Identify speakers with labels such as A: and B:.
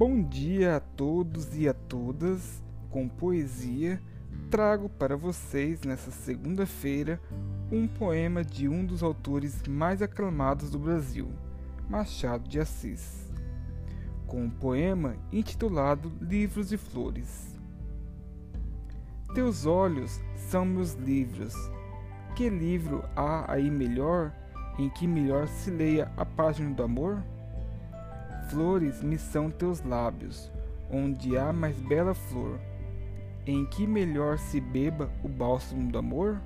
A: Bom dia a todos e a todas. Com poesia, trago para vocês nessa segunda-feira um poema de um dos autores mais aclamados do Brasil, Machado de Assis. Com um poema intitulado Livros e Flores. Teus olhos são meus livros. Que livro há aí melhor em que melhor se leia a página do amor? Flores me são teus lábios, onde há mais bela flor, em que melhor se beba o bálsamo do amor?